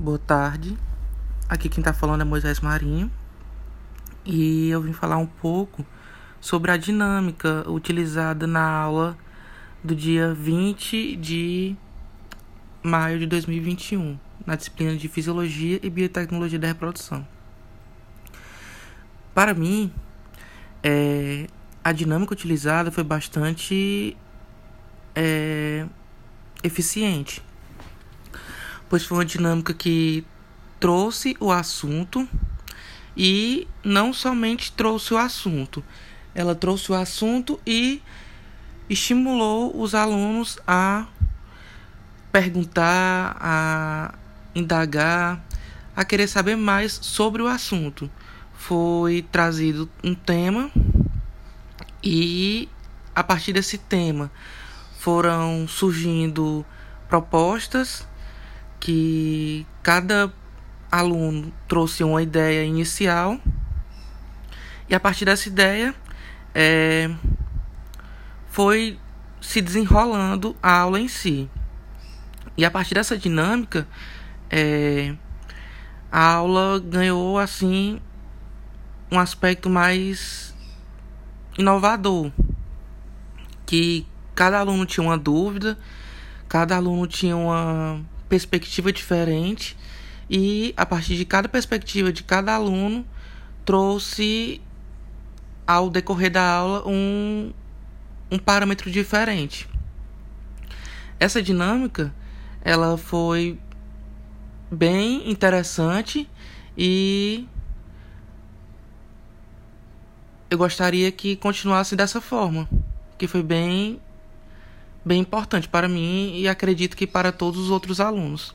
boa tarde. Aqui quem está falando é Moisés Marinho e eu vim falar um pouco sobre a dinâmica utilizada na aula do dia 20 de maio de 2021, na disciplina de Fisiologia e Biotecnologia da Reprodução. Para mim, é, a dinâmica utilizada foi bastante é, eficiente, pois foi uma dinâmica que trouxe o assunto e não somente trouxe o assunto, ela trouxe o assunto e estimulou os alunos a perguntar, a indagar, a querer saber mais sobre o assunto. Foi trazido um tema e a partir desse tema foram surgindo propostas que cada aluno trouxe uma ideia inicial e a partir dessa ideia é, foi se desenrolando a aula em si. E a partir dessa dinâmica, é, a aula ganhou assim um aspecto mais inovador, que cada aluno tinha uma dúvida, cada aluno tinha uma perspectiva diferente e a partir de cada perspectiva de cada aluno trouxe ao decorrer da aula um, um parâmetro diferente. Essa dinâmica ela foi bem interessante e eu gostaria que continuasse dessa forma, que foi bem bem importante para mim e acredito que para todos os outros alunos.